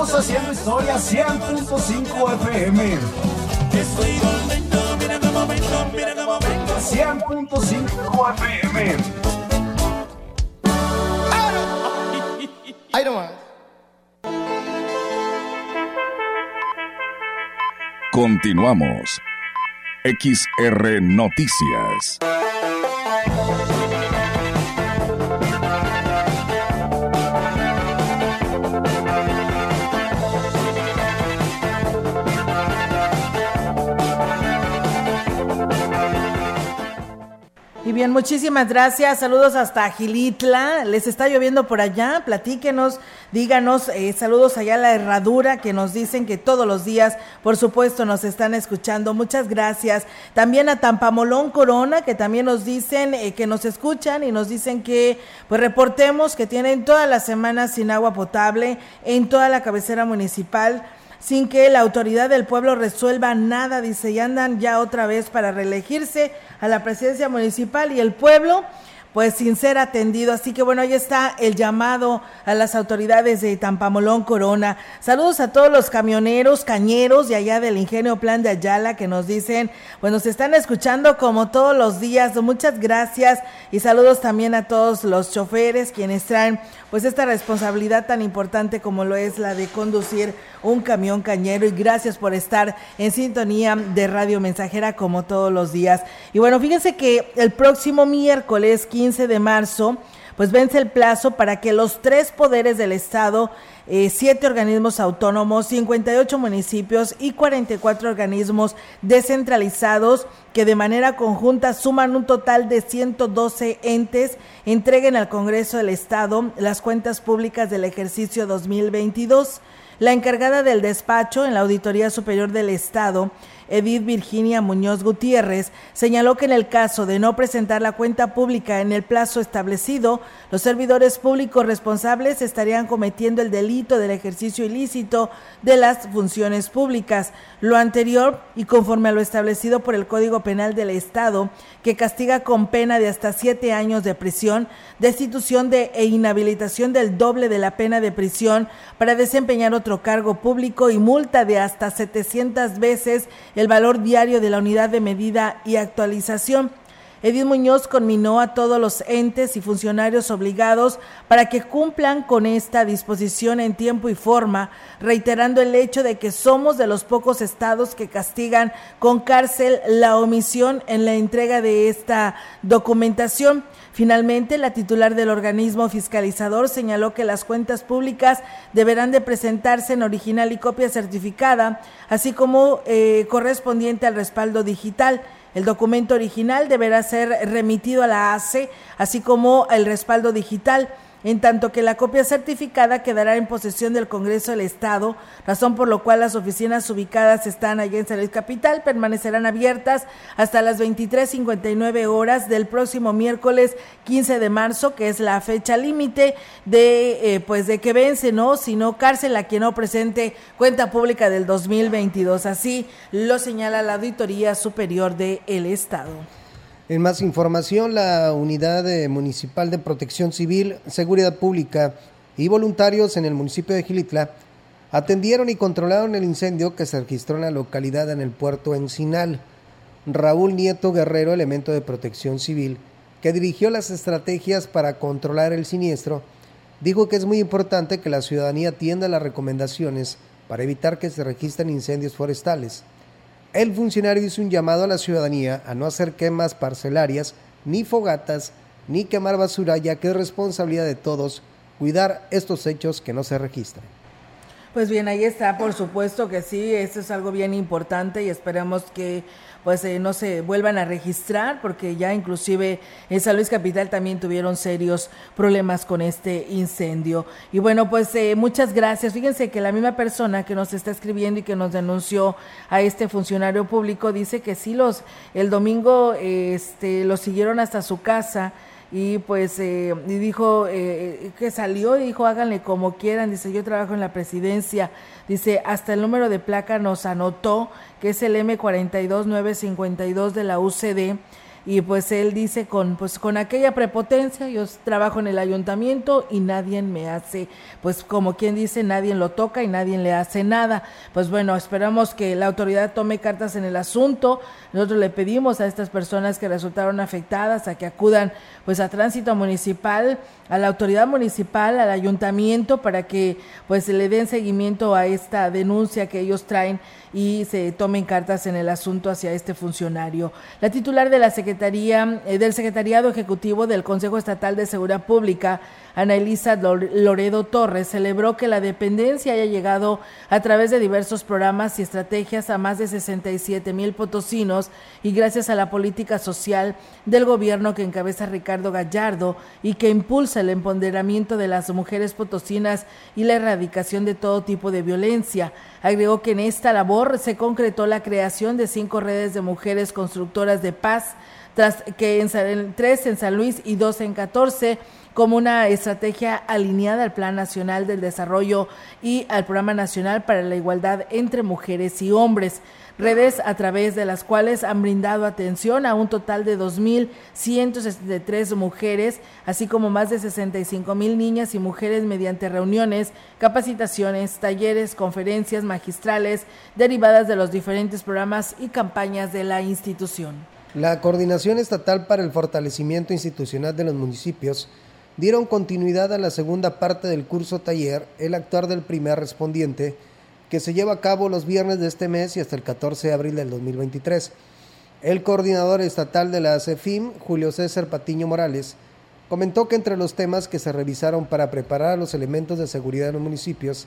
Estamos haciendo historia 100.5 FM. Estoy volviendo, mira cómo vengo, mira cómo vengo. 100.5 FM. Ahí nomás. Continuamos. XR Noticias. Y bien, muchísimas gracias. Saludos hasta Gilitla. Les está lloviendo por allá. Platíquenos, díganos. eh, saludos allá a la herradura que nos dicen que todos los días, por supuesto, nos están escuchando. Muchas gracias. También a Tampamolón Corona, que también nos dicen eh, que nos escuchan y nos dicen que, pues, reportemos que tienen toda la semana sin agua potable en toda la cabecera municipal sin que la autoridad del pueblo resuelva nada, dice, y andan ya otra vez para reelegirse a la presidencia municipal y el pueblo pues sin ser atendido. Así que bueno, ahí está el llamado a las autoridades de Tampamolón Corona. Saludos a todos los camioneros, cañeros de allá del Ingenio Plan de Ayala que nos dicen, pues nos están escuchando como todos los días. Muchas gracias y saludos también a todos los choferes quienes traen pues esta responsabilidad tan importante como lo es la de conducir un camión cañero y gracias por estar en sintonía de Radio Mensajera como todos los días. Y bueno, fíjense que el próximo miércoles 15 de marzo, pues vence el plazo para que los tres poderes del Estado, eh, siete organismos autónomos, 58 municipios y 44 organismos descentralizados que de manera conjunta suman un total de 112 entes, entreguen al Congreso del Estado las cuentas públicas del ejercicio 2022. La encargada del despacho en la Auditoría Superior del Estado, Edith Virginia Muñoz Gutiérrez, señaló que en el caso de no presentar la cuenta pública en el plazo establecido, los servidores públicos responsables estarían cometiendo el delito del ejercicio ilícito de las funciones públicas. Lo anterior, y conforme a lo establecido por el Código Penal del Estado, que castiga con pena de hasta siete años de prisión, destitución de e inhabilitación del doble de la pena de prisión para desempeñar otro cargo público y multa de hasta 700 veces el valor diario de la unidad de medida y actualización. Edith Muñoz conminó a todos los entes y funcionarios obligados para que cumplan con esta disposición en tiempo y forma, reiterando el hecho de que somos de los pocos estados que castigan con cárcel la omisión en la entrega de esta documentación. Finalmente, la titular del organismo fiscalizador señaló que las cuentas públicas deberán de presentarse en original y copia certificada, así como eh, correspondiente al respaldo digital. El documento original deberá ser remitido a la ACE, así como el respaldo digital en tanto que la copia certificada quedará en posesión del Congreso del Estado, razón por lo cual las oficinas ubicadas están allá en San Luis Capital permanecerán abiertas hasta las 23:59 horas del próximo miércoles 15 de marzo, que es la fecha límite de eh, pues de que vence, ¿no? Si no cárcel a quien no presente cuenta pública del 2022, así lo señala la Auditoría Superior del el Estado. En más información, la Unidad eh, Municipal de Protección Civil, Seguridad Pública y voluntarios en el municipio de Gilitla atendieron y controlaron el incendio que se registró en la localidad en el puerto Encinal. Raúl Nieto Guerrero, elemento de Protección Civil, que dirigió las estrategias para controlar el siniestro, dijo que es muy importante que la ciudadanía atienda las recomendaciones para evitar que se registren incendios forestales. El funcionario hizo un llamado a la ciudadanía a no hacer quemas parcelarias, ni fogatas, ni quemar basura, ya que es responsabilidad de todos cuidar estos hechos que no se registren. Pues bien, ahí está, por supuesto que sí, eso es algo bien importante y esperamos que pues eh, no se vuelvan a registrar porque ya inclusive en San Luis Capital también tuvieron serios problemas con este incendio. Y bueno, pues eh, muchas gracias. Fíjense que la misma persona que nos está escribiendo y que nos denunció a este funcionario público dice que sí los el domingo este lo siguieron hasta su casa y pues eh, y dijo eh, que salió y dijo háganle como quieran, dice yo trabajo en la presidencia, dice hasta el número de placa nos anotó que es el M42952 de la UCD y pues él dice con pues con aquella prepotencia yo trabajo en el ayuntamiento y nadie me hace pues como quien dice nadie lo toca y nadie le hace nada pues bueno esperamos que la autoridad tome cartas en el asunto. Nosotros le pedimos a estas personas que resultaron afectadas a que acudan pues a tránsito municipal a la autoridad municipal al ayuntamiento para que pues le den seguimiento a esta denuncia que ellos traen y se tomen cartas en el asunto hacia este funcionario. La titular de la Secretaría eh, del Secretariado Ejecutivo del Consejo Estatal de Seguridad Pública, Ana Elisa Loredo Torres, celebró que la dependencia haya llegado a través de diversos programas y estrategias a más de 67 mil potosinos y gracias a la política social del gobierno que encabeza Ricardo Gallardo y que impulsa el empoderamiento de las mujeres potosinas y la erradicación de todo tipo de violencia. Agregó que en esta labor se concretó la creación de cinco redes de mujeres constructoras de paz, tras que en, tres en San Luis y dos en 14 como una estrategia alineada al Plan Nacional del Desarrollo y al Programa Nacional para la Igualdad entre Mujeres y Hombres redes a través de las cuales han brindado atención a un total de 2.163 mujeres, así como más de 65 mil niñas y mujeres mediante reuniones, capacitaciones, talleres, conferencias magistrales derivadas de los diferentes programas y campañas de la institución. La Coordinación Estatal para el Fortalecimiento Institucional de los Municipios dieron continuidad a la segunda parte del curso taller El actuar del primer respondiente, que se lleva a cabo los viernes de este mes y hasta el 14 de abril del 2023. El coordinador estatal de la CEFIM, Julio César Patiño Morales, comentó que entre los temas que se revisaron para preparar los elementos de seguridad en los municipios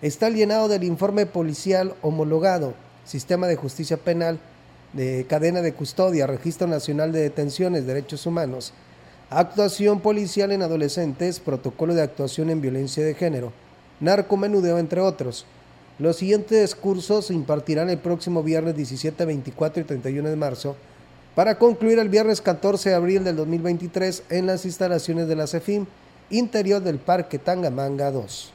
está el llenado del informe policial homologado, sistema de justicia penal, de cadena de custodia, registro nacional de detenciones, derechos humanos, actuación policial en adolescentes, protocolo de actuación en violencia de género, narcomenudeo, entre otros. Los siguientes cursos se impartirán el próximo viernes 17, 24 y 31 de marzo para concluir el viernes 14 de abril del 2023 en las instalaciones de la CEFIM, interior del Parque Tangamanga 2.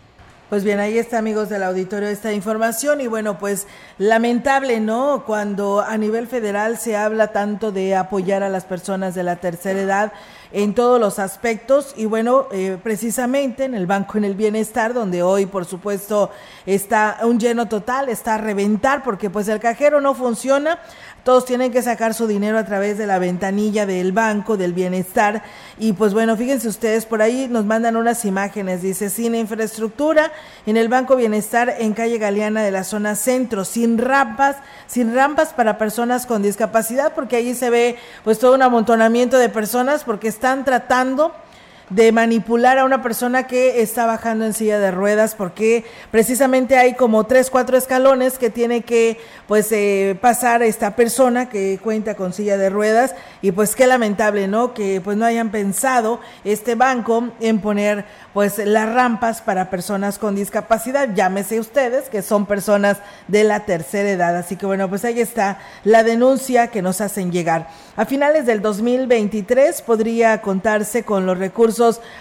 Pues bien, ahí está, amigos del auditorio, esta información. Y bueno, pues lamentable, ¿no? Cuando a nivel federal se habla tanto de apoyar a las personas de la tercera edad en todos los aspectos. Y bueno, eh, precisamente en el Banco en el Bienestar, donde hoy, por supuesto, está un lleno total, está a reventar, porque pues el cajero no funciona todos tienen que sacar su dinero a través de la ventanilla del banco del bienestar. Y pues bueno, fíjense ustedes, por ahí nos mandan unas imágenes, dice, sin infraestructura en el Banco Bienestar en calle Galeana de la zona centro, sin rampas, sin rampas para personas con discapacidad, porque allí se ve pues todo un amontonamiento de personas porque están tratando de manipular a una persona que está bajando en silla de ruedas porque precisamente hay como tres, cuatro escalones que tiene que pues eh, pasar esta persona que cuenta con silla de ruedas y pues qué lamentable, ¿no? Que pues no hayan pensado este banco en poner pues las rampas para personas con discapacidad, llámese ustedes que son personas de la tercera edad. Así que bueno, pues ahí está la denuncia que nos hacen llegar. A finales del 2023 podría contarse con los recursos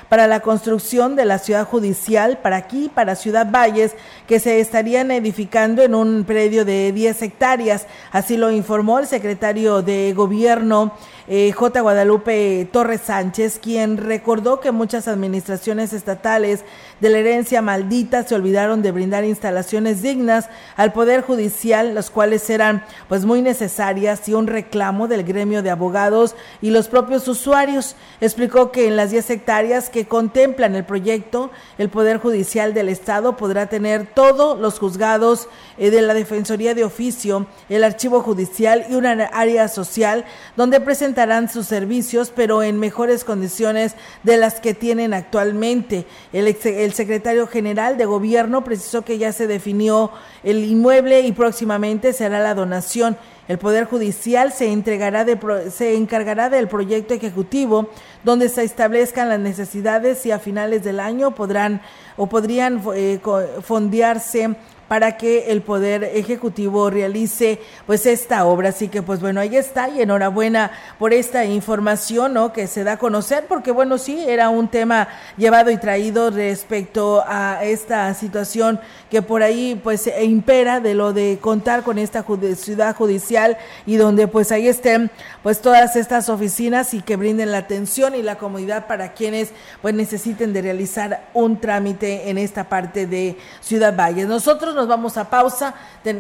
para la construcción de la ciudad judicial para aquí, para Ciudad Valles, que se estarían edificando en un predio de 10 hectáreas. Así lo informó el secretario de Gobierno eh, J. Guadalupe Torres Sánchez, quien recordó que muchas administraciones estatales de la herencia maldita se olvidaron de brindar instalaciones dignas al Poder Judicial, las cuales eran pues muy necesarias y un reclamo del gremio de abogados y los propios usuarios. Explicó que en las 10 hectáreas que contemplan el proyecto, el Poder Judicial del Estado podrá tener todos los juzgados eh, de la Defensoría de Oficio, el Archivo Judicial y una área social donde presentar sus servicios, pero en mejores condiciones de las que tienen actualmente. El, el secretario general de gobierno precisó que ya se definió el inmueble y próximamente se hará la donación. El Poder Judicial se, entregará de, se encargará del proyecto ejecutivo donde se establezcan las necesidades y a finales del año podrán o podrían eh, fondearse para que el Poder Ejecutivo realice pues esta obra. Así que pues bueno, ahí está y enhorabuena por esta información ¿no? que se da a conocer porque bueno, sí, era un tema llevado y traído respecto a esta situación que por ahí pues impera de lo de contar con esta ciudad judicial y donde pues ahí estén pues todas estas oficinas y que brinden la atención y la comodidad para quienes pues necesiten de realizar un trámite en esta parte de Ciudad Valles. Nosotros nos vamos a pausa,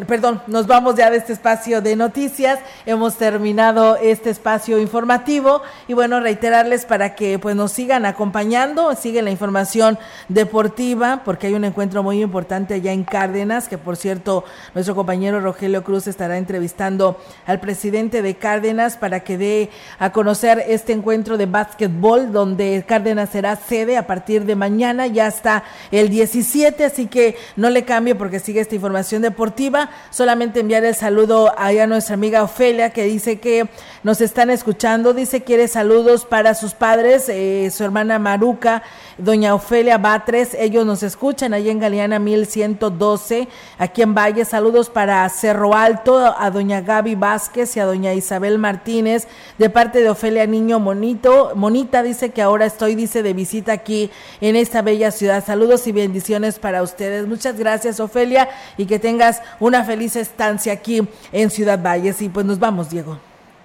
perdón, nos vamos ya de este espacio de noticias, hemos terminado este espacio informativo y bueno, reiterarles para que pues nos sigan acompañando, siguen la información deportiva, porque hay un encuentro muy importante allá en Cárdenas, que por cierto, nuestro compañero Rogelio Cruz estará entrevistando al presidente de Cárdenas para que dé a conocer este encuentro de básquetbol, donde Cárdenas será sede a partir de mañana, ya está el 17, así que no le cambie porque sigue esta información deportiva. Solamente enviar el saludo a nuestra amiga Ofelia que dice que nos están escuchando. Dice quiere saludos para sus padres, eh, su hermana Maruca, doña Ofelia Batres. Ellos nos escuchan ahí en Galeana 1112, aquí en Valle. Saludos para Cerro Alto, a doña Gaby Vázquez y a doña Isabel Martínez, de parte de Ofelia Niño Monito. Monita dice que ahora estoy, dice, de visita aquí en esta bella ciudad. Saludos y bendiciones para ustedes. Muchas gracias, Ofelia, y que tengas una feliz estancia aquí en Ciudad Valles. Y pues nos vamos, Diego.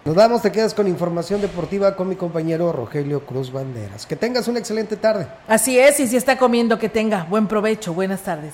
Nos vamos, te quedas con información deportiva con mi compañero Rogelio Cruz Banderas. Que tengas una excelente tarde. Así es, y si está comiendo, que tenga buen provecho. Buenas tardes.